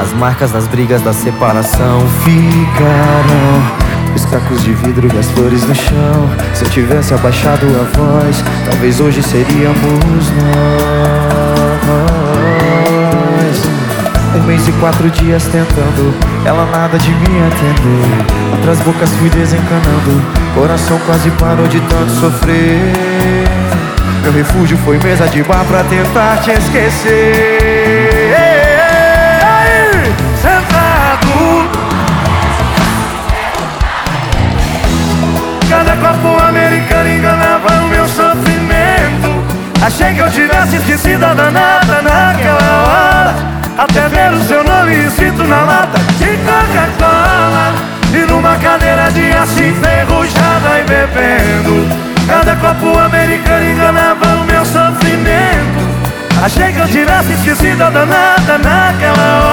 As marcas das brigas da separação ficarão. Os cacos de vidro e as flores no chão. Se eu tivesse abaixado a voz, talvez hoje seríamos nós. Um mês e quatro dias tentando, ela nada de me atender. Outras bocas fui desencanando, coração quase parou de tanto sofrer. Meu refúgio foi mesa de bar pra tentar te esquecer. Achei que eu tivesse esquecido a danada naquela hora. Até ver o seu nome escrito na lata de Coca-Cola. E numa cadeira de aço enferrujada e bebendo. Cada copo americano enganava o meu sofrimento. Achei que eu tivesse esquecido a danada naquela hora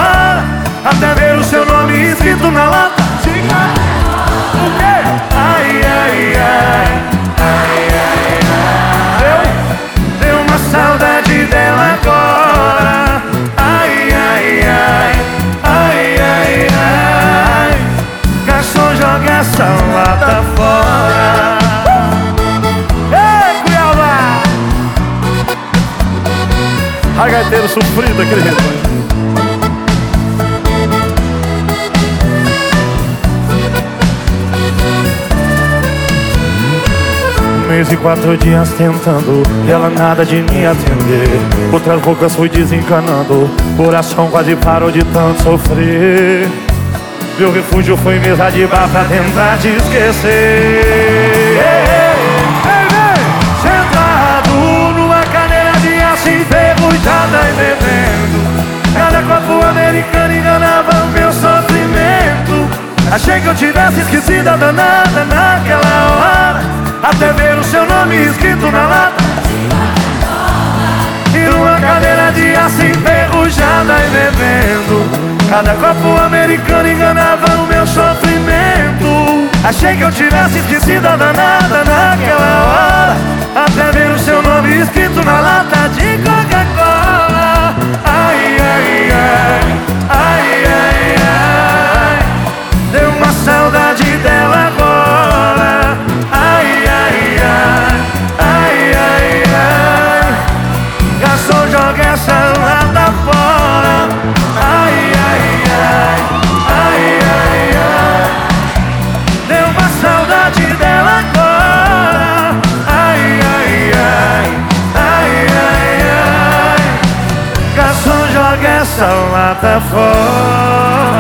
essa lata fora. Ei, Cuiabá! Ragaiteiro sofrido, aquele rebanho mês e quatro dias tentando E ela nada de me atender. Outras bocas fui desencanando Coração quase parou de tanto sofrer meu refúgio foi mesa de bar pra tentar te esquecer. Sentado numa cadeira de aço enferrujada e bebendo. Cada copo americano enganava o meu sofrimento. Achei que eu tivesse esquecido a danada naquela hora. Até ver o seu nome escrito na lata. E numa cadeira de aço enferrujada e bebendo Cada copo americano enganava o meu sofrimento. Achei que eu tivesse esquecido a danada naquela hora. Até ver o seu nome escrito na lata de Coca-Cola. Ai, ai, ai, ai, ai, ai. Deu uma saudade dela essa lata fora